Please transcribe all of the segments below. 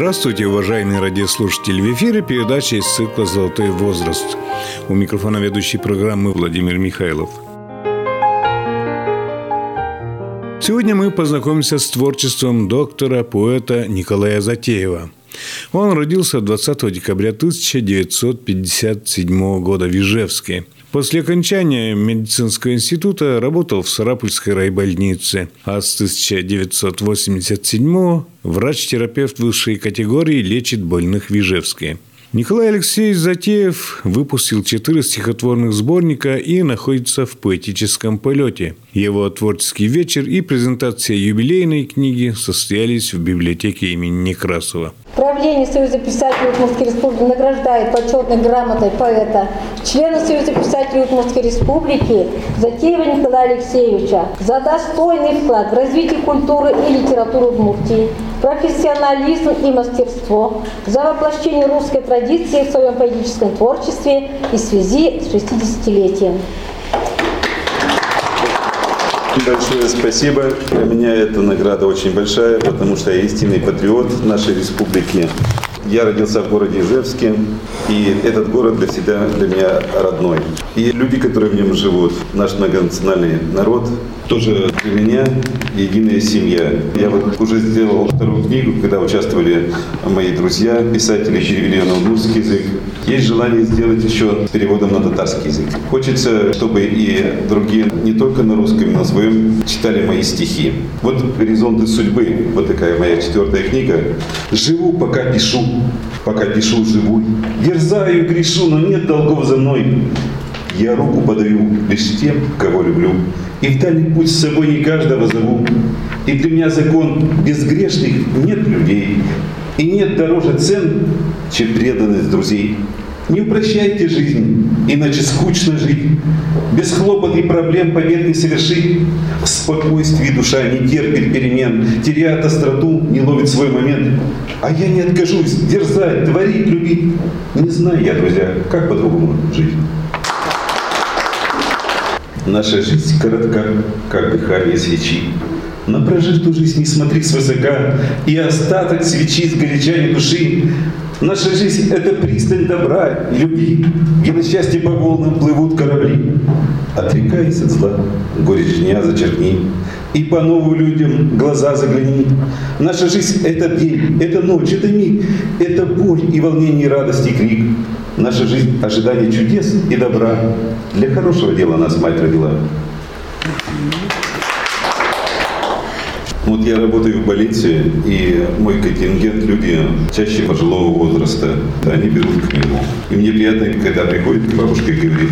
Здравствуйте, уважаемые радиослушатели! В эфире передача из цикла «Золотой возраст». У микрофона ведущий программы Владимир Михайлов. Сегодня мы познакомимся с творчеством доктора, поэта Николая Затеева. Он родился 20 декабря 1957 года в Ижевске – После окончания медицинского института работал в Сарапульской райбольнице, а с 1987 врач-терапевт высшей категории лечит больных в Ижевске. Николай Алексеевич Затеев выпустил четыре стихотворных сборника и находится в поэтическом полете. Его творческий вечер и презентация юбилейной книги состоялись в библиотеке имени Некрасова. Правление Союза писателей Удмуртской Республики награждает почетной грамотой поэта, члена Союза писателей Удмуртской Республики Затеева Николая Алексеевича за достойный вклад в развитие культуры и литературы Удмуртии, профессионализм и мастерство, за воплощение русской традиции в своем поэтическом творчестве и в связи с 60-летием. Большое спасибо. Для меня эта награда очень большая, потому что я истинный патриот нашей республики. Я родился в городе Ижевске, и этот город для всегда для меня родной. И люди, которые в нем живут, наш многонациональный народ, тоже для меня единая семья. Я вот уже сделал вторую книгу, когда участвовали мои друзья, писатели, перевели на удмуртский язык. Есть желание сделать еще переводом на татарский язык. Хочется, чтобы и другие, не только на русском, на своем, читали мои стихи. Вот «Горизонты судьбы», вот такая моя четвертая книга. «Живу, пока пишу, пока пишу, живу. Дерзаю, грешу, но нет долгов за мной. Я руку подаю лишь тем, кого люблю. И в дальний путь с собой не каждого зову. И для меня закон безгрешных нет людей. И нет дороже цен, чем преданность друзей. Не упрощайте жизнь, иначе скучно жить. Без хлопот и проблем побед не совершить. В спокойствии душа не терпит перемен, теряет остроту, не ловит свой момент. А я не откажусь дерзать, творить, любить. Не знаю я, друзья, как по-другому жить. Наша жизнь коротка, как дыхание свечи. На прожитую жизнь не смотри свысока, и остаток свечи с горячами души. Наша жизнь — это пристань добра и любви, где на счастье по волнам плывут корабли. Отрекаясь от зла, горечь дня зачеркни, и по новым людям глаза загляни. Наша жизнь — это день, это ночь, это миг, это боль и волнение, и радость, и крик. Наша жизнь – ожидание чудес и добра. Для хорошего дела нас мать родила. Вот я работаю в больнице, и мой контингент – люди чаще пожилого возраста. Они берут книгу. И мне приятно, когда приходит бабушка и говорит,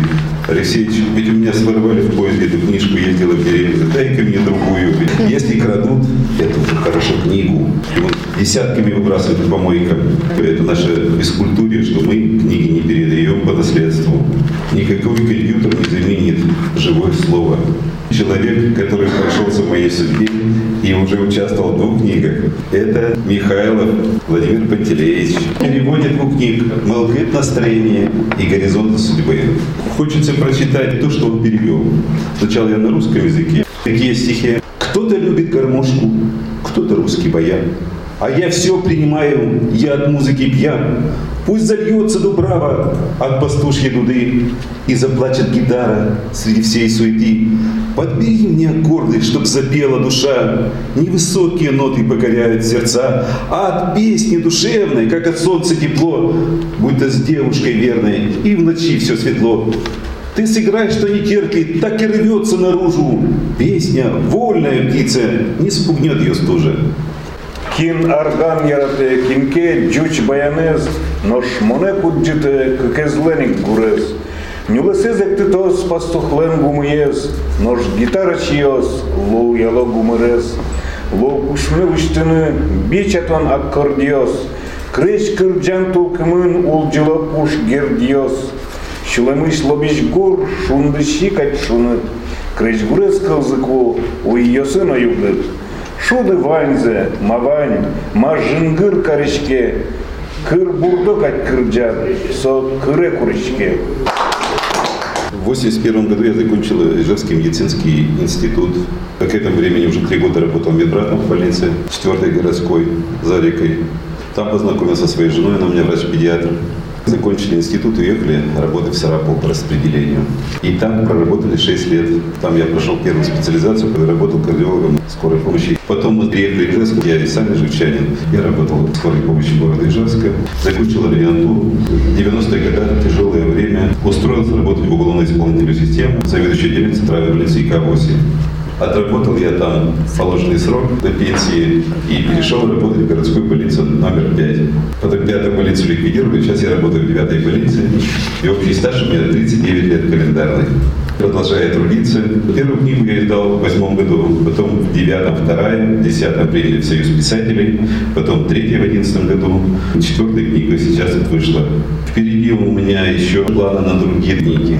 Алексеевич, ведь у меня своровали в поезде эту книжку, ездила в деревню, дай-ка мне другую. Если крадут, это уже хорошо книгу. И вот десятками выбрасывают по помойкам. Это наша бескультуре, что мы книги не передаем по наследству. Никакой компьютер не заменит живое слово. Человек, который прошелся в моей судьбе и уже участвовал в двух книгах, это Михайлов Владимир Пантелеевич. Переводит двух книг «Молкет настроение» и «Горизонты судьбы». Хочется прочитать то, что он перевел. Сначала я на русском языке. Такие стихи. Кто-то любит гармошку, кто-то русский баян. А я все принимаю, я от музыки пьян. Пусть зальется дубрава от пастушьей дуды И заплачет гитара среди всей суеты. Подбери мне аккорды, чтоб запела душа. Невысокие ноты покоряют сердца, А от песни душевной, как от солнца тепло, Будь-то с девушкой верной, и в ночи все светло. Ты сыграй, что не терпит, так и рвется наружу. Песня, вольная птица, не спугнет ее стужа. Кин арган ярате, кинке джуч баянез, но шмоне куджите, кекезленик гурез. Нюлесезек ты тос пастухлен гумуез, нож гитара чиос, лоу яло гумерез. Лоу кушме уштыны, бичатон аккордиос. Крыш кырджан тулкымын улджыло пуш гердиос. Шулемыш лобиш гур, шунды шикать шуныт. Крыш гурез кылзыку, уйосын оюгыт. Шуды ваньзе, мавань, мажынгыр карышке, кыр бурдок ать кырджат, со кыре курышке. В 1981 году я закончил Ижевский медицинский институт. К этому времени уже три года работал медбратом в больнице, четвертой городской, за рекой. Там познакомился со своей женой, она у меня врач-педиатр. Закончили институт, уехали работать в Сарапул по распределению. И там проработали 6 лет. Там я прошел первую специализацию, когда работал кардиологом скорой помощи. Потом мы приехали в Ижевск, я и сам ижевчанин. Я работал в скорой помощи города Ижевска. Закончил ординатуру. В 90-е годы, тяжелое время, устроился работать в уголовной исполнительную систему, заведующий отделением центральной больницы ИК-8. Отработал я там положенный срок до пенсии и перешел работать в городскую больницу номер 5. Потом пятую больницу ликвидировали, сейчас я работаю в девятой больнице. И общий стаж у меня 39 лет календарных. Продолжаю трудиться. Первую книгу я издал в восьмом году, потом в девятом вторая, в десятом приняли в Союз писателей, потом третья в одиннадцатом году, четвертая книга сейчас вот вышла. Впереди у меня еще планы на другие книги.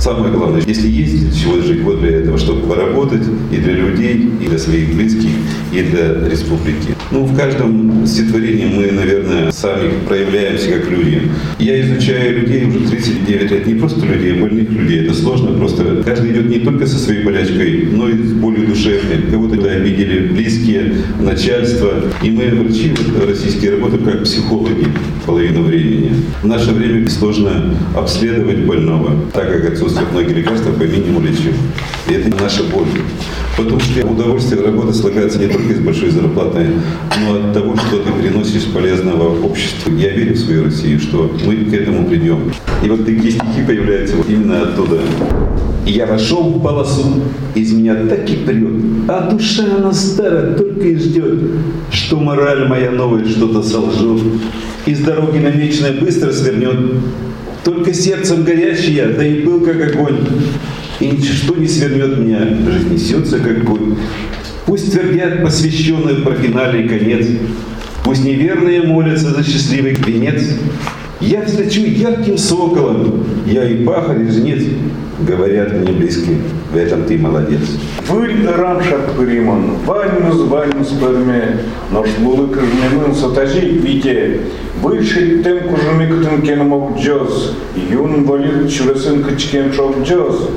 Самое главное, если есть для чего жить, вот для этого, чтобы поработать и для людей, и для своих близких, и для республики. Ну, в каждом стихотворении мы, наверное, сами проявляемся как люди. Я изучаю людей уже 39 лет, не просто людей, а больных людей. Это сложно просто. Каждый идет не только со своей болячкой, но и с болью душевной. Кого-то обидели близкие, начальство. И мы, врачи российские, работаем как психологи половину времени. В наше время сложно обследовать больного, так как отсутствуют многие лекарства по минимуму лечим. И это наша боль. Потому что удовольствие работы слагается не только из большой зарплаты, но от того, что ты приносишь полезного обществу. Я верю в свою Россию, что мы к этому придем. И вот такие стихи появляются вот именно оттуда. Я вошел в полосу, из меня так и прет, а душа она старая, только и ждет, что мораль моя новая что-то солжет, из дороги намеченной быстро свернет, только сердцем горящий я, да и был как огонь, и ничто не свернет меня, жизнь несется как конь. Пусть твердят посвященные про финальный конец, пусть неверные молятся за счастливый венец. Я встречу ярким соколом, я и пахарь, и жнец, говорят мне близкие, в этом ты молодец. Выль рамшак пыриман, вальмус вальмус перме, нож лулы кажнемын сатажи вите, выльши тем кужумик тынкенмок джоз, юн валит чуресен кычкен чок джоз,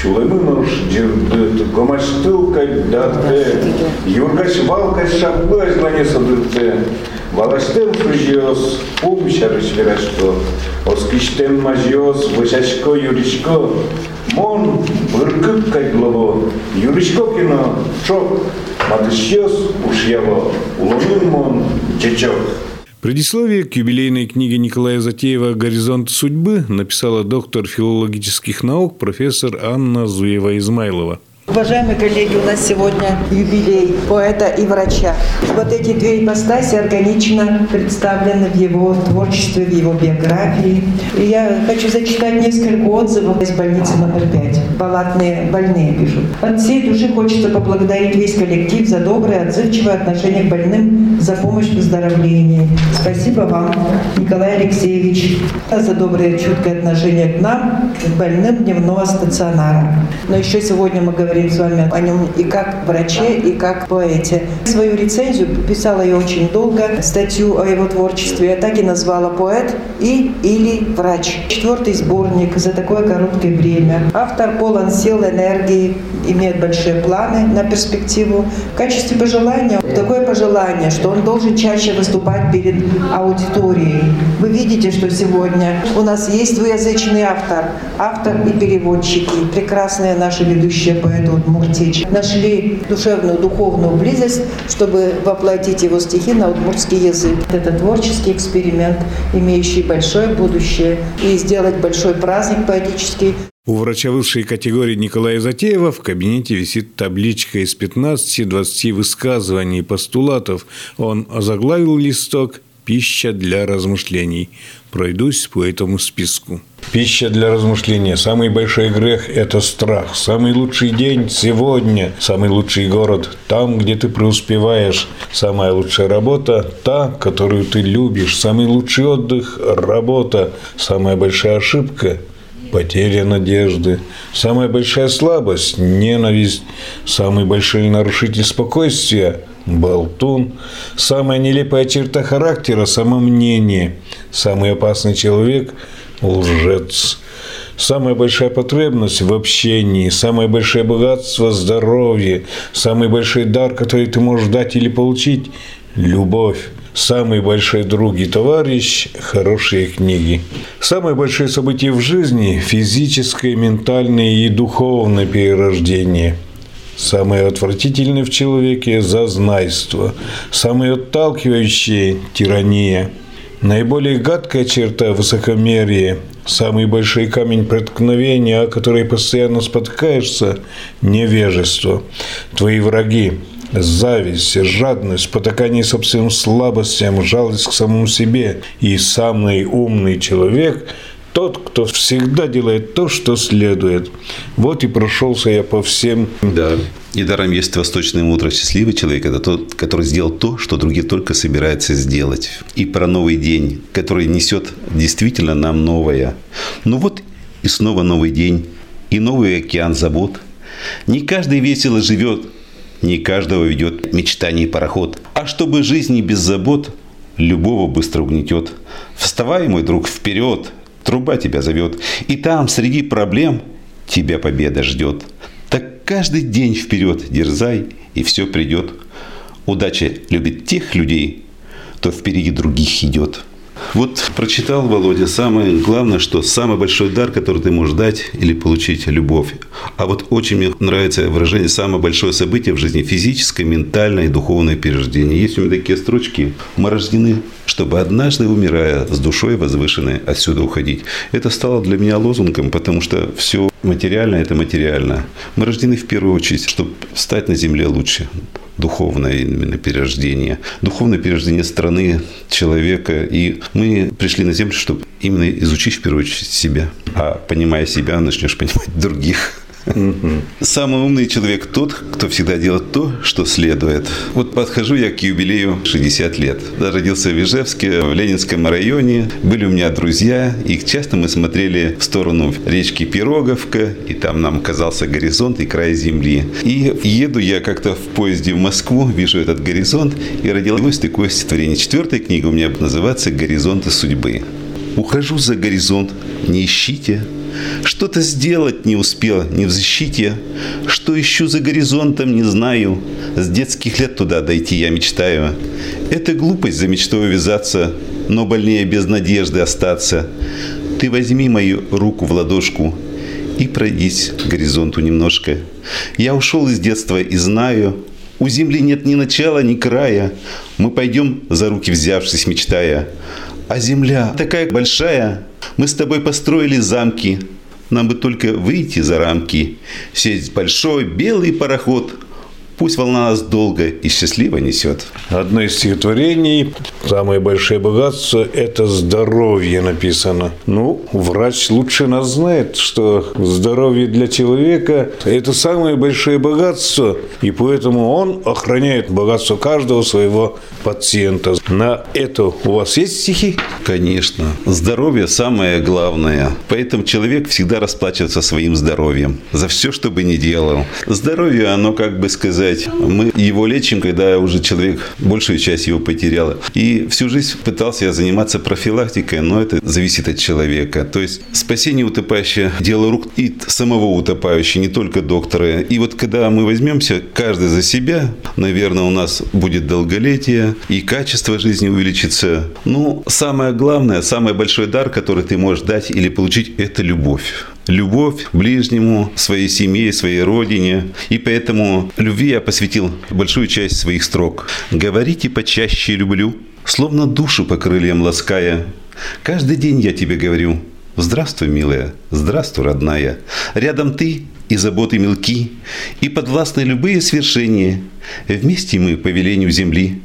Чулымын уж дирдыт, гомаштылка датте, юргаш валкаш шаблаш лане садырте, Валаштем фужиос, пумшарыш верашко, оскиштем мажиос, вышашко юришко, мон быркык кайдлово, юришко кино, чок, матышьос ушьяво, улонын мон чечок. Предисловие к юбилейной книге Николая Затеева «Горизонт судьбы» написала доктор филологических наук профессор Анна Зуева-Измайлова. Уважаемые коллеги, у нас сегодня юбилей поэта и врача. Вот эти две ипостаси органично представлены в его творчестве, в его биографии. И я хочу зачитать несколько отзывов из больницы номер пять. Палатные больные пишут. От всей души хочется поблагодарить весь коллектив за доброе, отзывчивое отношение к больным, за помощь в выздоровлении. Спасибо вам, Николай Алексеевич, за доброе, чуткое отношение к нам, к больным дневного стационара. Но еще сегодня мы говорим с вами о нем и как враче, и как поэте. Свою рецензию писала я очень долго, статью о его творчестве я так и назвала «Поэт и или врач». Четвертый сборник за такое короткое время. Автор полон сил, энергии, имеет большие планы на перспективу. В качестве пожелания, такое пожелание, что он должен чаще выступать перед аудиторией. Вы видите, что сегодня у нас есть двуязычный автор, автор и переводчики, прекрасные наши ведущие поэты Удмуртии, нашли душевную, духовную близость, чтобы воплотить его стихи на удмуртский язык. Это творческий эксперимент, имеющий большое будущее, и сделать большой праздник поэтический у врача высшей категории Николая Затеева в кабинете висит табличка из 15-20 высказываний и постулатов. Он озаглавил листок «Пища для размышлений». Пройдусь по этому списку. Пища для размышления. Самый большой грех – это страх. Самый лучший день – сегодня. Самый лучший город – там, где ты преуспеваешь. Самая лучшая работа – та, которую ты любишь. Самый лучший отдых – работа. Самая большая ошибка – потеря надежды, самая большая слабость – ненависть, самый большой нарушитель спокойствия – болтун, самая нелепая черта характера – самомнение, самый опасный человек – лжец. Самая большая потребность в общении, самое большое богатство – здоровье, самый большой дар, который ты можешь дать или получить – любовь. Самый большой друг и товарищ – хорошие книги. Самое большое событие в жизни – физическое, ментальное и духовное перерождение – Самое отвратительное в человеке – зазнайство. Самое отталкивающее – тирания. Наиболее гадкая черта – высокомерие. Самый большой камень преткновения, о который постоянно спотыкаешься – невежество. Твои враги – зависть, жадность, потакание собственным слабостям, жалость к самому себе. И самый умный человек – тот, кто всегда делает то, что следует. Вот и прошелся я по всем. Да. И даром есть восточное мудрость. Счастливый человек – это тот, который сделал то, что другие только собираются сделать. И про новый день, который несет действительно нам новое. Ну вот и снова новый день, и новый океан забот. Не каждый весело живет, не каждого ведет мечтаний пароход. А чтобы жизни без забот, любого быстро угнетет. Вставай, мой друг, вперед, Труба тебя зовет. И там, среди проблем, тебя победа ждет. Так каждый день вперед дерзай, и все придет. Удача любит тех людей, кто впереди других идет. Вот прочитал Володя, самое главное, что самый большой дар, который ты можешь дать или получить – любовь. А вот очень мне нравится выражение «самое большое событие в жизни – физическое, ментальное и духовное перерождение». Есть у меня такие строчки. Мы рождены, чтобы однажды, умирая, с душой возвышенной отсюда уходить. Это стало для меня лозунгом, потому что все материальное – это материально. Мы рождены в первую очередь, чтобы стать на земле лучше духовное именно перерождение, духовное перерождение страны, человека. И мы пришли на Землю, чтобы именно изучить в первую очередь себя. А понимая себя, начнешь понимать других. Самый умный человек тот, кто всегда делает то, что следует. Вот подхожу я к юбилею 60 лет. Я родился в Ижевске, в Ленинском районе. Были у меня друзья, и часто мы смотрели в сторону речки Пироговка, и там нам казался горизонт и край земли. И еду я как-то в поезде в Москву, вижу этот горизонт, и родилось такое стихотворение. Четвертая книга у меня называется «Горизонты судьбы». Ухожу за горизонт, не ищите, что-то сделать не успел, не в защите. Что ищу за горизонтом, не знаю. С детских лет туда дойти я мечтаю. Это глупость за мечтой увязаться, но больнее без надежды остаться. Ты возьми мою руку в ладошку и пройдись к горизонту немножко. Я ушел из детства и знаю, у земли нет ни начала, ни края. Мы пойдем за руки взявшись, мечтая. А земля такая большая, мы с тобой построили замки. Нам бы только выйти за рамки, сесть большой белый пароход – Пусть волна нас долго и счастливо несет. Одно из стихотворений «Самое большое богатство – это здоровье» написано. Ну, врач лучше нас знает, что здоровье для человека – это самое большое богатство, и поэтому он охраняет богатство каждого своего пациента. На это у вас есть стихи? Конечно. Здоровье – самое главное. Поэтому человек всегда расплачивается своим здоровьем за все, что бы ни делал. Здоровье, оно, как бы сказать, сказать, мы его лечим, когда уже человек большую часть его потерял. И всю жизнь пытался я заниматься профилактикой, но это зависит от человека. То есть спасение утопающего – дело рук и самого утопающего, не только доктора. И вот когда мы возьмемся каждый за себя, наверное, у нас будет долголетие и качество жизни увеличится. Ну, самое главное, самый большой дар, который ты можешь дать или получить – это любовь любовь к ближнему, своей семье, своей родине. И поэтому любви я посвятил большую часть своих строк. «Говорите почаще люблю, словно душу по крыльям лаская. Каждый день я тебе говорю, здравствуй, милая, здравствуй, родная. Рядом ты и заботы мелки, и подвластны любые свершения. Вместе мы по велению земли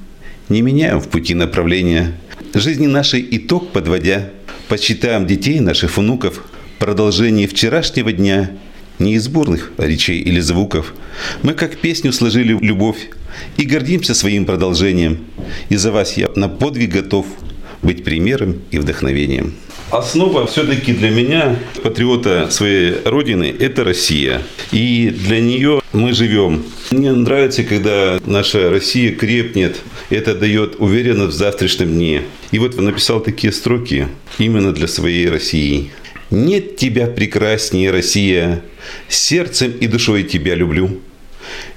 не меняем в пути направления. Жизни нашей итог подводя, почитаем детей наших внуков, продолжении вчерашнего дня, не из бурных речей или звуков. Мы как песню сложили любовь и гордимся своим продолжением. И за вас я на подвиг готов быть примером и вдохновением. Основа все-таки для меня, патриота своей родины, это Россия. И для нее мы живем. Мне нравится, когда наша Россия крепнет. Это дает уверенность в завтрашнем дне. И вот написал такие строки именно для своей России. Нет тебя прекраснее, Россия, сердцем и душой тебя люблю.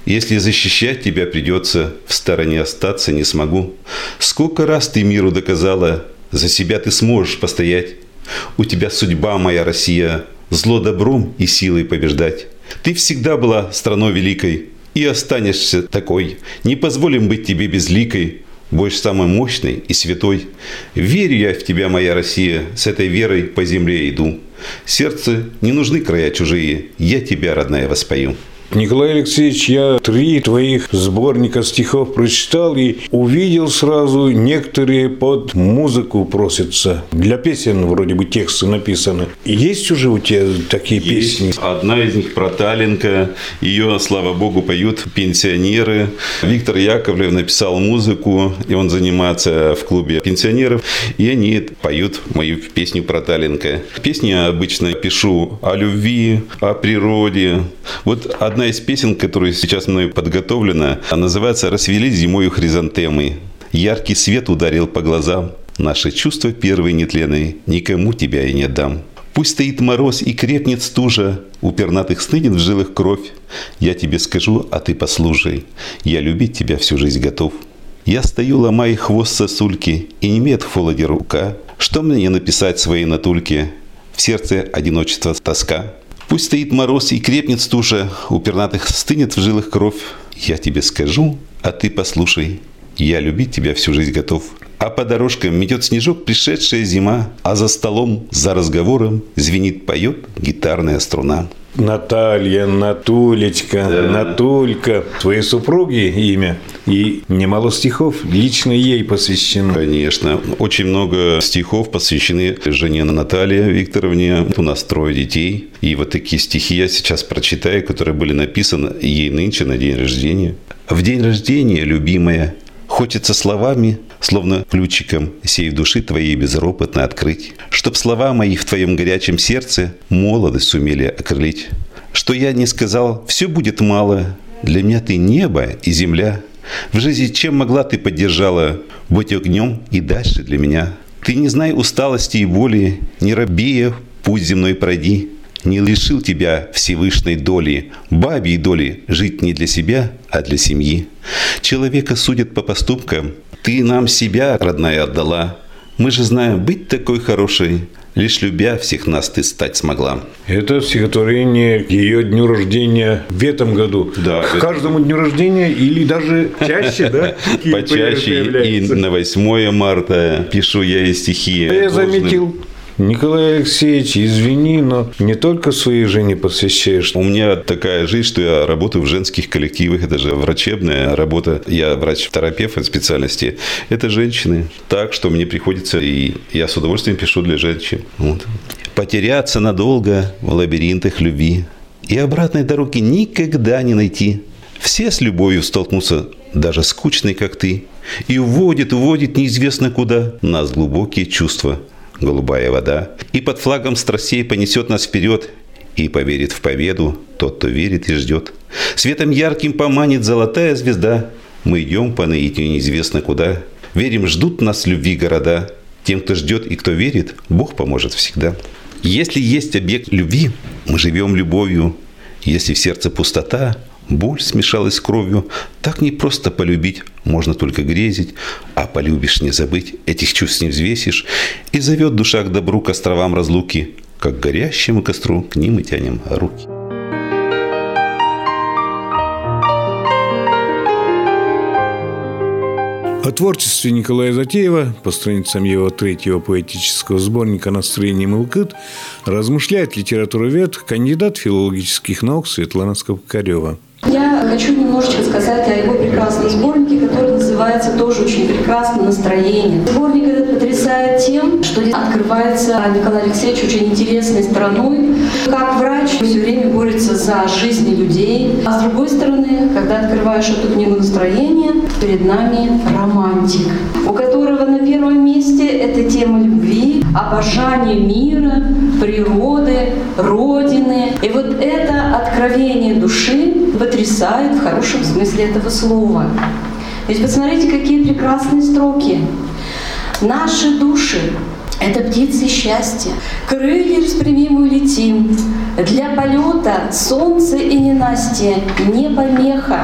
Если защищать тебя придется, в стороне остаться не смогу. Сколько раз ты миру доказала, за себя ты сможешь постоять. У тебя судьба, моя Россия, зло добром и силой побеждать. Ты всегда была страной великой и останешься такой. Не позволим быть тебе безликой. Будешь самой мощной и святой. Верю я в тебя, моя Россия, с этой верой по земле иду. Сердце не нужны края чужие, я тебя, родная, воспою. Николай Алексеевич, я три твоих сборника стихов прочитал и увидел сразу, некоторые под музыку просятся. Для песен вроде бы тексты написаны. Есть уже у тебя такие Есть. песни? Одна из них про Таллинка. Ее, слава богу, поют пенсионеры. Виктор Яковлев написал музыку, и он занимается в клубе пенсионеров. И они поют мою песню про Таллинка. Песни обычно пишу о любви, о природе. Вот одна из песен, которая сейчас мной подготовлена, называется «Расвели зимою хризантемы». Яркий свет ударил по глазам. Наши чувства первые нетленные, никому тебя и не дам. Пусть стоит мороз и крепнет стужа, У пернатых стынет в жилах кровь. Я тебе скажу, а ты послушай. Я любить тебя всю жизнь готов. Я стою, ломая хвост сосульки, И не имеет в холоде рука. Что мне написать своей натульке? В сердце одиночество тоска. Пусть стоит мороз и крепнет стужа, У пернатых стынет в жилах кровь. Я тебе скажу, а ты послушай. Я любить тебя всю жизнь готов. А по дорожкам метет снежок пришедшая зима, А за столом, за разговором звенит, поет гитарная струна. Наталья, Натулечка, Натулька. Твоей супруги имя. И немало стихов лично ей посвящено. Конечно. Очень много стихов посвящены жене Наталье Викторовне. У нас трое детей. И вот такие стихи я сейчас прочитаю, которые были написаны ей нынче на день рождения. В день рождения, любимая, Хочется словами, словно ключиком, сей в души твоей безропотно открыть. Чтоб слова мои в твоем горячем сердце молодость сумели окрылить. Что я не сказал, все будет мало. Для меня ты небо и земля. В жизни чем могла ты поддержала? Будь огнем и дальше для меня. Ты не знай усталости и боли, не робея, путь земной пройди. Не лишил тебя Всевышней доли, бабьей доли, жить не для себя, а для семьи. Человека судят по поступкам. Ты нам себя, родная, отдала. Мы же знаем, быть такой хорошей, лишь любя всех нас ты стать смогла. Это стихотворение к ее дню рождения в этом году. Да. К каждому дню рождения или даже чаще, да? Почаще и на 8 марта пишу я и стихи. Я заметил. Николай Алексеевич, извини, но не только своей жене посвящаешь. У меня такая жизнь, что я работаю в женских коллективах. Это же врачебная работа. Я врач-терапевт по специальности. Это женщины. Так что мне приходится, и я с удовольствием пишу для женщин. Вот. Потеряться надолго в лабиринтах любви. И обратной дороги никогда не найти. Все с любовью столкнутся, даже скучный, как ты. И уводит, уводит неизвестно куда нас глубокие чувства. Голубая вода. И под флагом страстей понесет нас вперед. И поверит в победу тот, кто верит и ждет. Светом ярким поманит золотая звезда. Мы идем по наитию неизвестно куда. Верим, ждут нас любви города. Тем, кто ждет и кто верит, Бог поможет всегда. Если есть объект любви, мы живем любовью. Если в сердце пустота, боль смешалась с кровью, так не просто полюбить, можно только грезить, а полюбишь не забыть, этих чувств не взвесишь, и зовет душа к добру, к островам разлуки, как к горящему костру к ним и тянем руки. О творчестве Николая Затеева по страницам его третьего поэтического сборника «Настроение Мылкыт» размышляет литературовед, кандидат филологических наук Светлана Скобкарева. Я хочу немножечко сказать о его прекрасном сборнике, который называется тоже очень прекрасно «Настроение». Сборник этот потрясает тем, что здесь открывается Николай Алексеевич очень интересной стороной. Как врач все время борется за жизни людей. А с другой стороны, когда открываешь эту книгу «Настроение», перед нами романтик, у которого на первом месте это тема любви, обожания мира, природы, Родины. И вот это откровение души потрясает в хорошем смысле этого слова. Ведь посмотрите, какие прекрасные строки. Наши души Это птицы счастья. Крылья распрями мы летим. Для полета солнце и ненастье не помеха.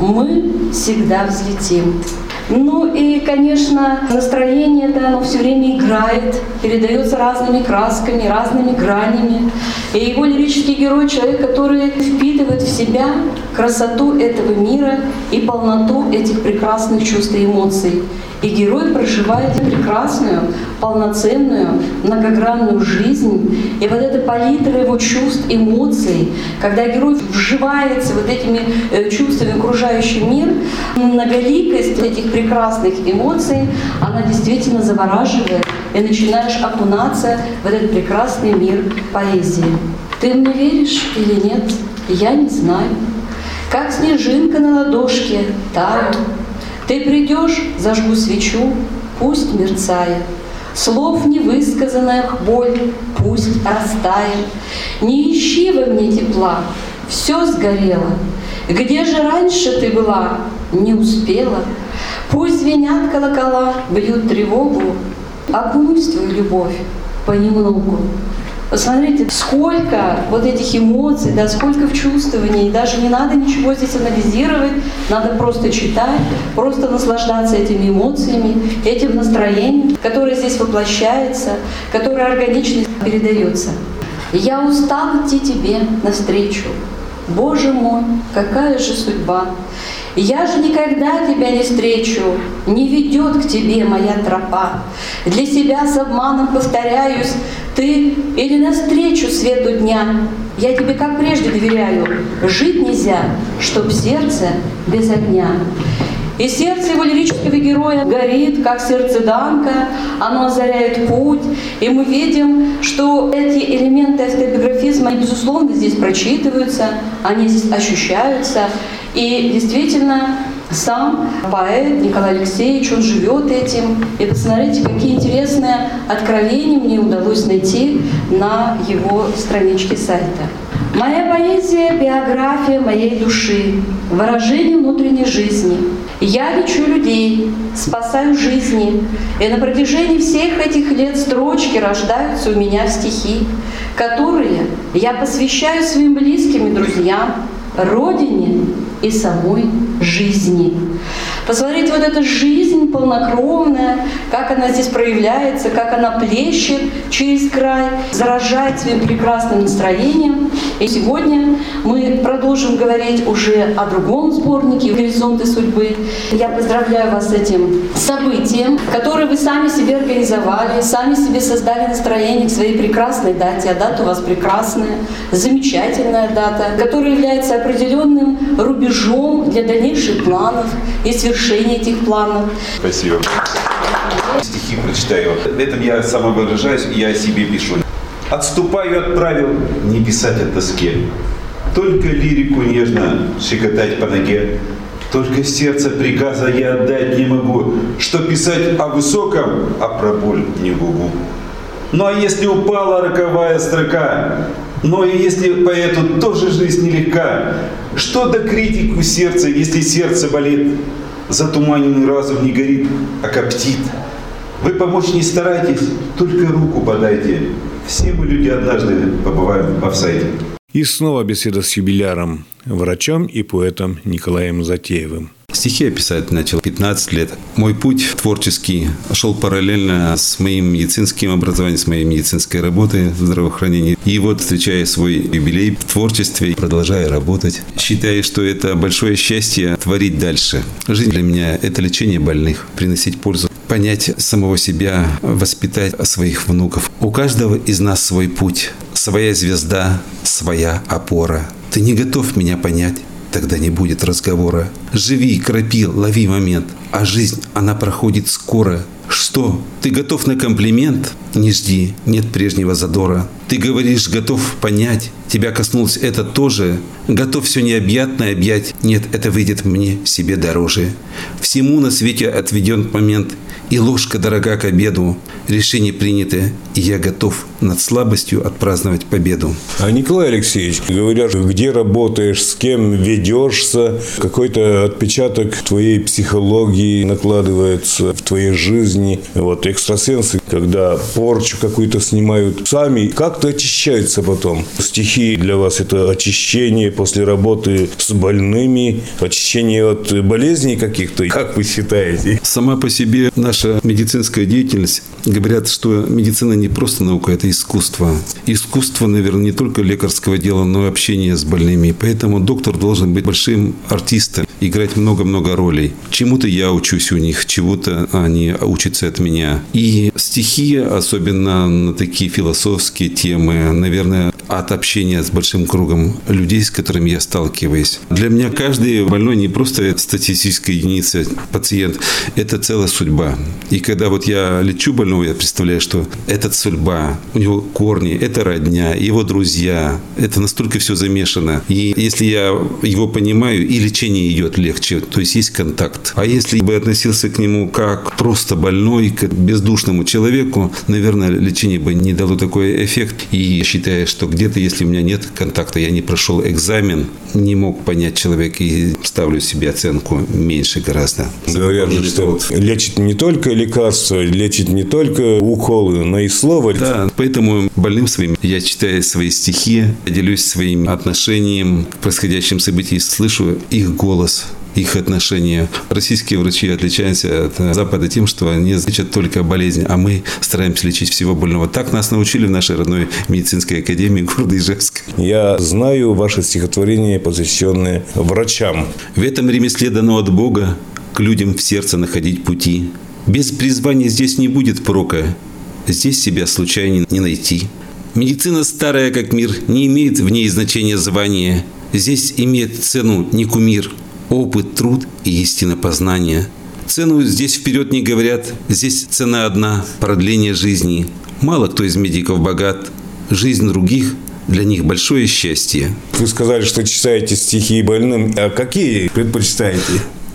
Мы всегда взлетим. Ну и, конечно, настроение это оно все время играет, передается разными красками, разными гранями. И его лирический герой — человек, который впитывает в себя красоту этого мира и полноту этих прекрасных чувств и эмоций. И герой проживает прекрасную, полноценную, многогранную жизнь. И вот эта палитра его чувств, эмоций, когда герой вживается вот этими э, чувствами окружающий мир, многоликость этих прекрасных эмоций, она действительно завораживает, и начинаешь окунаться в этот прекрасный мир поэзии. Ты мне веришь или нет, я не знаю. Как снежинка на ладошке таю, ты придешь, зажгу свечу, пусть мерцает. Слов невысказанных боль пусть растает. Не ищи во мне тепла, все сгорело. Где же раньше ты была, не успела. Пусть звенят колокола, бьют тревогу, Окунусь в твою любовь понемногу. Посмотрите, сколько вот этих эмоций, да, сколько в чувствовании. Даже не надо ничего здесь анализировать, надо просто читать, просто наслаждаться этими эмоциями, этим настроением, которое здесь воплощается, которое органично передается. Я устал идти тебе навстречу. Боже мой, какая же судьба! Я же никогда тебя не встречу, не ведет к тебе моя тропа. Для себя с обманом повторяюсь, ты или навстречу свету дня. Я тебе как прежде доверяю, жить нельзя, чтоб сердце без огня. И сердце его лирического героя горит, как сердце Данка, оно озаряет путь, и мы видим, что эти элементы автобиографизма, безусловно, здесь прочитываются, они здесь ощущаются, и действительно сам поэт Николай Алексеевич, он живет этим. И посмотрите, какие интересные откровения мне удалось найти на его страничке сайта. Моя поэзия – биография моей души, выражение внутренней жизни. Я лечу людей, спасаю жизни, и на протяжении всех этих лет строчки рождаются у меня в стихи, которые я посвящаю своим близким и друзьям, родине и самой жизни. Посмотрите, вот эта жизнь полнокровная, как она здесь проявляется, как она плещет через край, заражает своим прекрасным настроением. И сегодня мы продолжим говорить уже о другом сборнике «Горизонты судьбы». Я поздравляю вас с этим событием, которое вы сами себе организовали, сами себе создали настроение к своей прекрасной дате. А дата у вас прекрасная, замечательная дата, которая является определенным рубежом для дальнейших планов и свершения вершине этих планов. Спасибо. Стихи прочитаю. Этом я самовыражаюсь, я о себе пишу. Отступаю от правил не писать о тоске. Только лирику нежно щекотать по ноге. Только сердце приказа я отдать не могу, что писать о высоком, а про боль не губу. Ну а если упала роковая строка, но и если поэту тоже жизнь нелегка, что до критику сердца, если сердце болит? Затуманенный разум не горит, а коптит. Вы помочь не старайтесь, только руку подайте. Все мы люди однажды побываем в офсайде. И снова беседа с юбиляром, врачом и поэтом Николаем Затеевым. Стихи я писать начал 15 лет. Мой путь творческий шел параллельно с моим медицинским образованием, с моей медицинской работой в здравоохранении. И вот, встречая свой юбилей в творчестве, продолжая работать, считаю, что это большое счастье творить дальше. Жизнь для меня – это лечение больных, приносить пользу понять самого себя, воспитать своих внуков. У каждого из нас свой путь, своя звезда, своя опора. Ты не готов меня понять, тогда не будет разговора. Живи, крапи, лови момент. А жизнь, она проходит скоро. Что? Ты готов на комплимент? Не жди, нет прежнего задора. Ты говоришь, готов понять. Тебя коснулось это тоже. Готов все необъятное объять. Нет, это выйдет мне себе дороже. Всему на свете отведен момент. И ложка дорога к обеду. Решение принято, и я готов над слабостью отпраздновать победу. А Николай Алексеевич, говорят, где работаешь, с кем ведешься, какой-то отпечаток твоей психологии накладывается в твоей жизни. Вот экстрасенсы, когда порчу какую-то снимают сами, как-то очищаются потом. Стихи для вас это очищение после работы с больными, очищение от болезней каких-то. Как вы считаете? Сама по себе наша медицинская деятельность, говорят, что медицина не просто наука, это искусство. Искусство, наверное, не только лекарского дела, но и общение с больными. Поэтому доктор должен быть большим артистом, играть много-много ролей. Чему-то я учусь у них, чего-то они учатся от меня. И стихи, особенно на такие философские темы, наверное, от общения с большим кругом людей, с которыми я сталкиваюсь. Для меня каждый больной не просто статистическая единица, пациент, это целая судьба. И когда вот я лечу больного, я представляю, что это судьба, у него корни, это родня, его друзья, это настолько все замешано. И если я его понимаю, и лечение идет легче, то есть есть контакт. А если бы относился к нему как просто больной, к бездушному человеку, наверное, лечение бы не дало такой эффект. И считая, что где-то, если у меня нет контакта, я не прошел экзамен, не мог понять человека и ставлю себе оценку меньше гораздо. Говорят же, что вот лечит не только лекарства, лечит не только уколы, но и слово. Да, поэтому больным своим я читаю свои стихи, делюсь своим отношением к происходящим событиям, слышу их голос, их отношения. Российские врачи отличаются от Запада тем, что они лечат только болезни, а мы стараемся лечить всего больного. Так нас научили в нашей родной медицинской академии города Ижевска. Я знаю ваши стихотворения, посвященные врачам. В этом ремесле дано от Бога к людям в сердце находить пути. Без призвания здесь не будет прока, здесь себя случайно не найти. Медицина старая, как мир, не имеет в ней значения звания. Здесь имеет цену не кумир – опыт, труд и истина познания. Цену здесь вперед не говорят, здесь цена одна – продление жизни. Мало кто из медиков богат, жизнь других для них большое счастье. Вы сказали, что читаете стихи больным. А какие предпочитаете?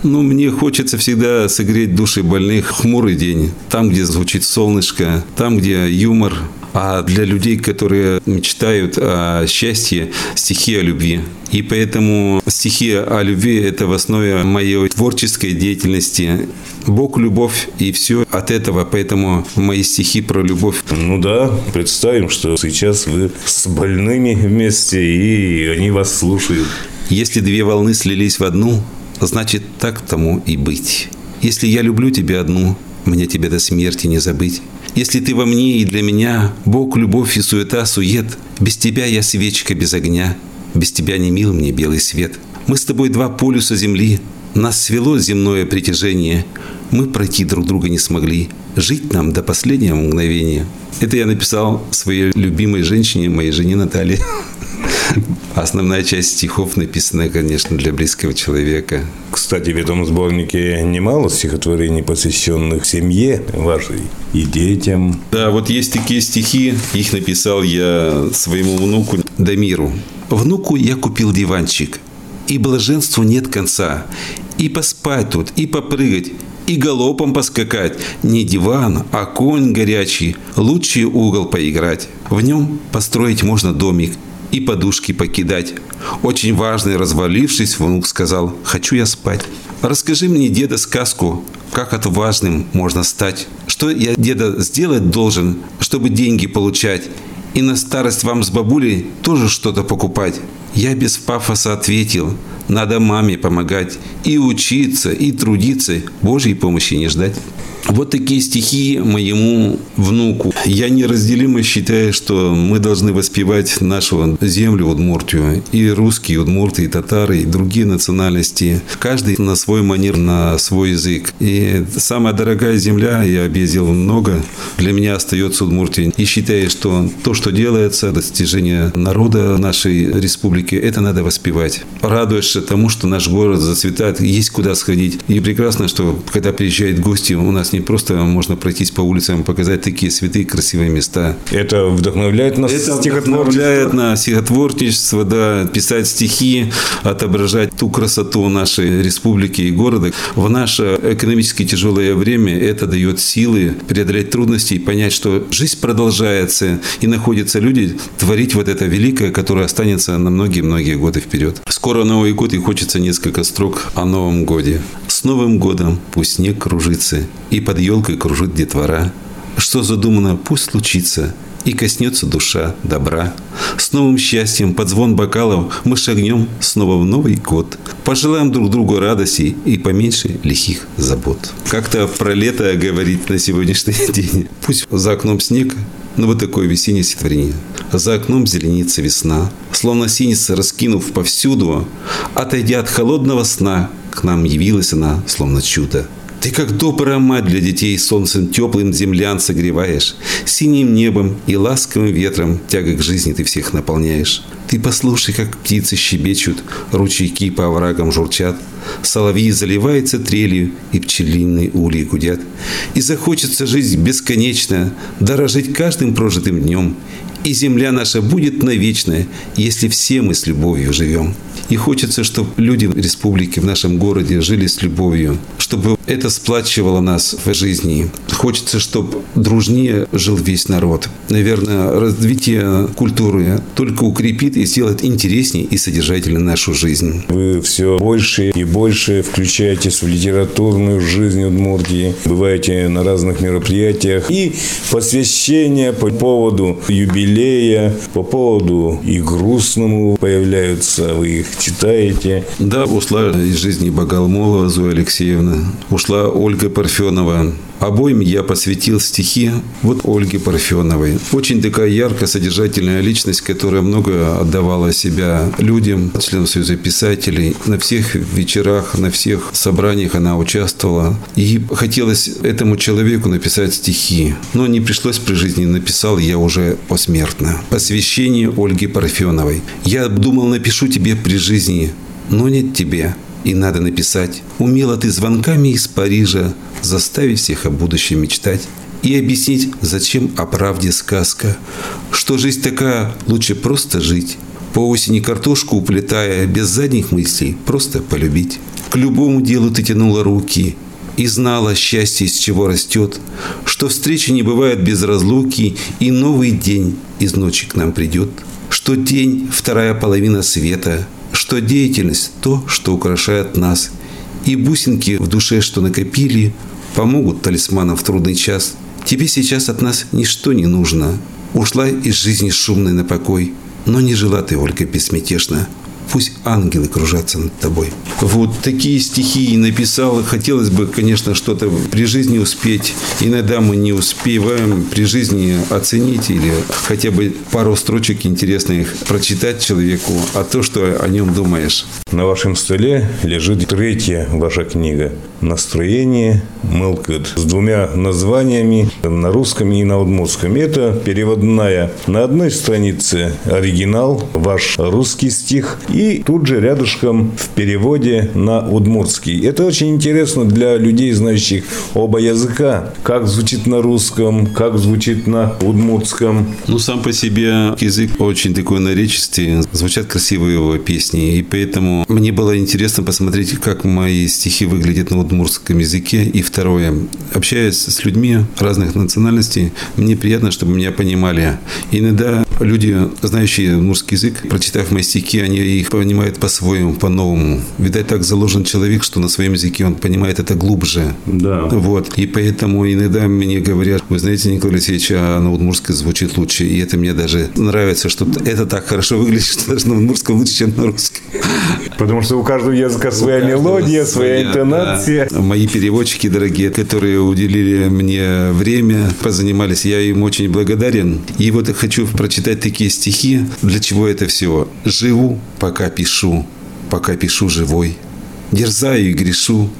Ну, мне хочется всегда согреть души больных хмурый день. Там, где звучит солнышко, там, где юмор, а для людей, которые мечтают о счастье, стихи о любви. И поэтому стихи о любви – это в основе моей творческой деятельности. Бог – любовь, и все от этого. Поэтому мои стихи про любовь. Ну да, представим, что сейчас вы с больными вместе, и они вас слушают. Если две волны слились в одну, значит так тому и быть. Если я люблю тебя одну, мне тебя до смерти не забыть. Если ты во мне и для меня, Бог, любовь и суета, сует, без тебя я свечка без огня, без тебя не мил мне белый свет. Мы с тобой два полюса земли, нас свело земное притяжение, мы пройти друг друга не смогли, жить нам до последнего мгновения. Это я написал своей любимой женщине, моей жене Наталье. Основная часть стихов написана, конечно, для близкого человека. Кстати, в этом сборнике немало стихотворений, посвященных семье вашей и детям. Да, вот есть такие стихи, их написал я своему внуку Дамиру. Внуку я купил диванчик, и блаженству нет конца. И поспать тут, и попрыгать, и галопом поскакать. Не диван, а конь горячий, лучший угол поиграть. В нем построить можно домик и подушки покидать. Очень важный, развалившись, внук сказал, «Хочу я спать». Расскажи мне, деда, сказку, как отважным можно стать. Что я, деда, сделать должен, чтобы деньги получать? И на старость вам с бабулей тоже что-то покупать? Я без пафоса ответил, надо маме помогать и учиться, и трудиться, Божьей помощи не ждать. Вот такие стихи моему внуку. Я неразделимо считаю, что мы должны воспевать нашу землю Удмуртию. И русские, удмурты, и татары, и другие национальности. Каждый на свой манер, на свой язык. И самая дорогая земля, я объездил много, для меня остается Удмуртия. И считаю, что то, что делается, достижение народа нашей республики, это надо воспевать. Радуешься тому, что наш город зацветает, есть куда сходить. И прекрасно, что когда приезжают гости, у нас не просто можно пройтись по улицам и показать такие святые красивые места. Это вдохновляет нас Это вдохновляет на стихотворчество, да, писать стихи, отображать ту красоту нашей республики и города. В наше экономически тяжелое время это дает силы преодолеть трудности и понять, что жизнь продолжается и находятся люди творить вот это великое, которое останется на многие-многие годы вперед. Скоро Новый год и хочется несколько строк о Новом годе. С Новым годом пусть снег кружится, и под елкой кружит детвора. Что задумано, пусть случится, и коснется душа добра. С новым счастьем под звон бокалов мы шагнем снова в Новый год. Пожелаем друг другу радости и поменьше лихих забот. Как-то про лето говорить на сегодняшний день. Пусть за окном снег, но вот такое весеннее стихотворение. За окном зеленится весна, словно синица раскинув повсюду, отойдя от холодного сна, к нам явилась она, словно чудо. Ты как добрая мать для детей солнцем теплым землян согреваешь, синим небом и ласковым ветром тягой к жизни ты всех наполняешь. Ты послушай, как птицы щебечут, ручейки по оврагам журчат, соловьи заливаются трелью и пчелиные ульи гудят. И захочется жизнь бесконечно, дорожить каждым прожитым днем, и земля наша будет навечная, если все мы с любовью живем. И хочется, чтобы люди в республике, в нашем городе жили с любовью, чтобы это сплачивало нас в жизни. Хочется, чтобы дружнее жил весь народ. Наверное, развитие культуры только укрепит и сделает интереснее и содержательнее нашу жизнь. Вы все больше и больше включаетесь в литературную жизнь Удмуртии, бываете на разных мероприятиях и посвящения по поводу юбилея, по поводу и грустному появляются, вы их читаете. Да, ушла из жизни Багалмолова Зоя Алексеевна, ушла Ольга Парфенова, Обоим я посвятил стихи вот Ольге Парфеновой. Очень такая яркая, содержательная личность, которая много отдавала себя людям, членам Союза писателей. На всех вечерах, на всех собраниях она участвовала. И хотелось этому человеку написать стихи. Но не пришлось при жизни, написал я уже посмертно. Посвящение Ольге Парфеновой. Я думал, напишу тебе при жизни, но нет тебе и надо написать. Умела ты звонками из Парижа заставить всех о будущем мечтать и объяснить, зачем о правде сказка. Что жизнь такая, лучше просто жить. По осени картошку уплетая, без задних мыслей, просто полюбить. К любому делу ты тянула руки и знала счастье, из чего растет, что встречи не бывает без разлуки, и новый день из ночи к нам придет, что день – вторая половина света – что деятельность – то, что украшает нас, и бусинки в душе, что накопили, помогут талисманам в трудный час. Тебе сейчас от нас ничто не нужно. Ушла из жизни шумной на покой, но не жила ты, Ольга, безмятежно. Пусть ангелы кружатся над тобой. Вот такие стихи написал. Хотелось бы, конечно, что-то при жизни успеть. Иногда мы не успеваем при жизни оценить или хотя бы пару строчек интересных прочитать человеку, а то, что о нем думаешь. На вашем столе лежит третья ваша книга «Настроение Мылкет» с двумя названиями на русском и на удмуртском. Это переводная. На одной странице оригинал, ваш русский стих, и тут же рядышком в переводе на удмуртский. Это очень интересно для людей, знающих оба языка. Как звучит на русском, как звучит на удмуртском. Ну, сам по себе язык очень такой наречистый. Звучат красивые его песни. И поэтому мне было интересно посмотреть, как мои стихи выглядят на удмуртском языке. И второе. Общаясь с людьми разных национальностей, мне приятно, чтобы меня понимали. иногда люди, знающие удмуртский язык, прочитав мои стихи, они их понимают по-своему, по-новому. Видать, так заложен человек, что на своем языке он понимает это глубже. Да. Вот. И поэтому иногда мне говорят, вы знаете, Николай Алексеевич, а на удмуртской звучит лучше. И это мне даже нравится, что это так хорошо выглядит, что даже на удмуртском лучше, чем на русском. Потому что у каждого языка своя мелодия, своя, интонация. Да. Мои переводчики дорогие, которые уделили мне время, позанимались, я им очень благодарен. И вот я хочу прочитать такие стихи. Для чего это все? Живу, пока пишу, пока пишу живой. Дерзаю и грешу,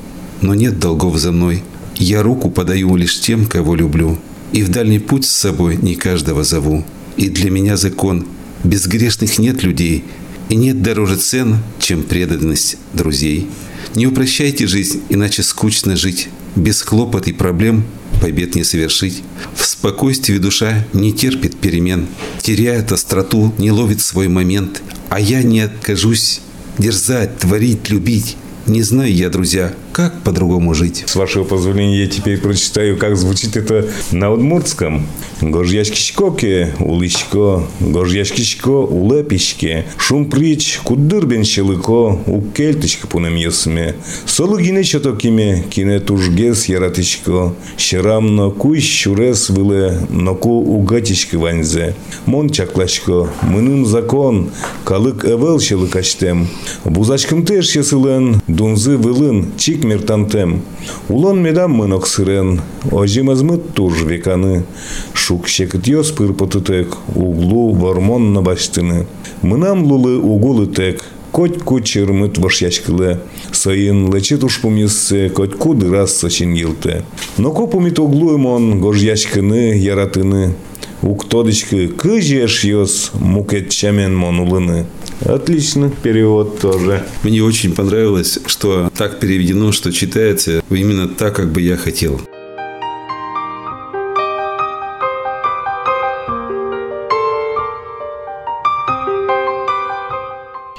но нет долгов за мной. Я руку подаю лишь тем, кого люблю. И в дальний путь с собой не каждого зову. И для меня закон. Безгрешных нет людей. И нет дороже цен, чем преданность друзей. Не упрощайте жизнь, иначе скучно жить. без хлопот и проблем побед не совершить. В спокойствии душа не терпит перемен, теряет остроту, не ловит свой момент. А я не откажусь дерзать, творить, любить. Не знаю я, друзья, как по-другому жить. С вашего позволения я теперь прочитаю, как звучит это на удмуртском. Гожьяшкичкоке, уличко, гожьяшкичко, улепичке, шум прич, кудырбен щелыко, у кельтичка пунем ясме. Солу гине чотокиме, кине тужгес яратичко, щерамно куй щурес виле, ноку угатички ванзе. Мон чаклачко, мынын закон, калык эвел щелыкачтем. Бузачкым теж ясылен, дунзы вылын, чик мертантем. Улон медам мынок сырен, ожимазмыт туж веканы. Шук щекытьёс пырпотытек, углу вормон на баштыны. Мынам лулы угулы тек, Коть кучермыт вашячкылы, сайын лечит уж помісце, коть куди раз сачин йылте. Но копумит оглуемон гожячкыны, яратыны. Уктодочкы кыжеш йос мукет чамен монулыны. Отлично, перевод тоже. Мне очень понравилось, что так переведено, что читается именно так, как бы я хотел.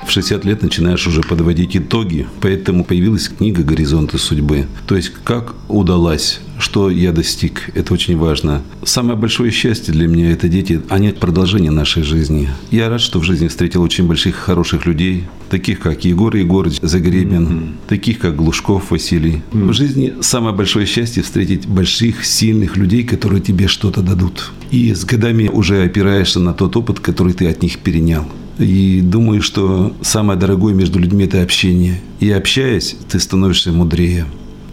В 60 лет начинаешь уже подводить итоги, поэтому появилась книга «Горизонты судьбы». То есть, как удалась, что я достиг, это очень важно. Самое большое счастье для меня – это дети, они продолжение нашей жизни. Я рад, что в жизни встретил очень больших, хороших людей, таких как Егор Егорович Загребин, mm-hmm. таких как Глушков Василий. Mm-hmm. В жизни самое большое счастье – встретить больших, сильных людей, которые тебе что-то дадут. И с годами уже опираешься на тот опыт, который ты от них перенял. И думаю, что самое дорогое между людьми – это общение. И общаясь, ты становишься мудрее.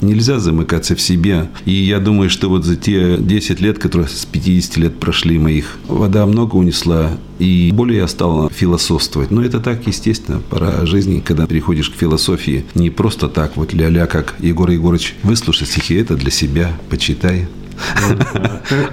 Нельзя замыкаться в себе. И я думаю, что вот за те 10 лет, которые с 50 лет прошли моих, вода много унесла, и более я стал философствовать. Но это так, естественно, пора жизни, когда переходишь к философии. Не просто так, вот ля-ля, как Егор Егорович, выслушай стихи, это для себя, почитай.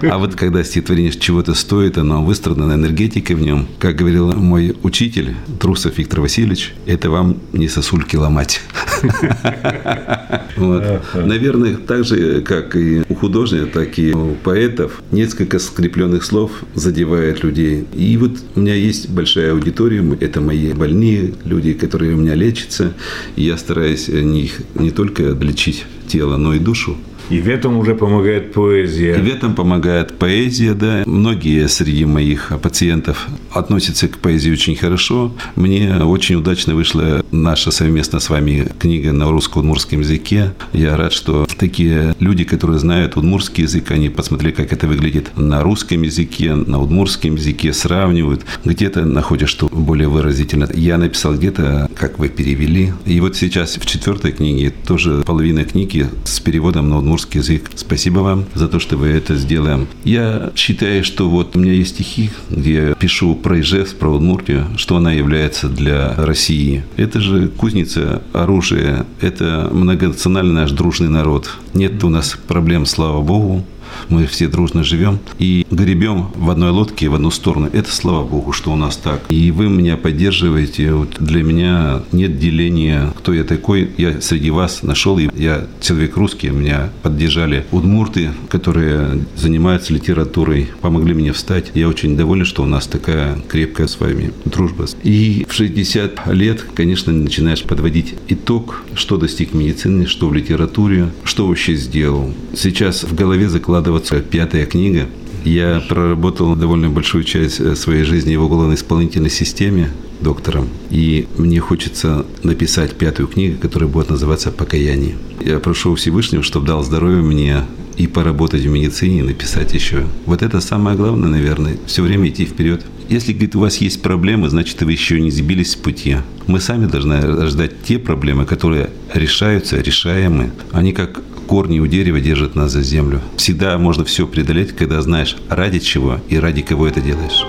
А вот когда стихотворение чего-то стоит, оно выстрадано энергетикой в нем. Как говорил мой учитель, Трусов Виктор Васильевич, это вам не сосульки ломать. Наверное, так же, как и у художника, так и у поэтов, несколько скрепленных слов задевает людей. И вот у меня есть большая аудитория, это мои больные люди, которые у меня лечатся. И я стараюсь их не только лечить тело, но и душу. И в этом уже помогает поэзия. И в этом помогает поэзия, да. Многие среди моих пациентов относятся к поэзии очень хорошо. Мне очень удачно вышла наша совместно с вами книга на русско-удмурском языке. Я рад, что такие люди, которые знают удмурский язык, они посмотрели, как это выглядит на русском языке, на удмурском языке, сравнивают. Где-то находят, что более выразительно. Я написал где-то, как вы перевели. И вот сейчас в четвертой книге тоже половина книги с переводом на удмурский удмуртский язык. Спасибо вам за то, что вы это сделали. Я считаю, что вот у меня есть стихи, где я пишу про Ижевск, про Удмуртию, что она является для России. Это же кузница оружия, это многонациональный наш дружный народ. Нет у нас проблем, слава богу мы все дружно живем и гребем в одной лодке в одну сторону. Это слава Богу, что у нас так. И вы меня поддерживаете. Вот для меня нет деления, кто я такой. Я среди вас нашел, и я человек русский, меня поддержали удмурты, которые занимаются литературой, помогли мне встать. Я очень доволен, что у нас такая крепкая с вами дружба. И в 60 лет, конечно, начинаешь подводить итог, что достиг медицины, что в литературе, что вообще сделал. Сейчас в голове закладывается складываться пятая книга. Я проработал довольно большую часть э, своей жизни в уголовно-исполнительной системе доктором. И мне хочется написать пятую книгу, которая будет называться «Покаяние». Я прошу Всевышнего, чтобы дал здоровье мне и поработать в медицине, и написать еще. Вот это самое главное, наверное, все время идти вперед. Если, говорит, у вас есть проблемы, значит, вы еще не сбились с пути. Мы сами должны рождать те проблемы, которые решаются, решаемы. Они как корни у дерева держат нас за землю. Всегда можно все преодолеть, когда знаешь, ради чего и ради кого это делаешь.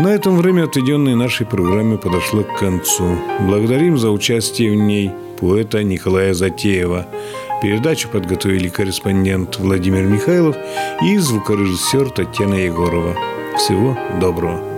На этом время, отведенное нашей программе, подошло к концу. Благодарим за участие в ней поэта Николая Затеева. Передачу подготовили корреспондент Владимир Михайлов и звукорежиссер Татьяна Егорова. Всего доброго.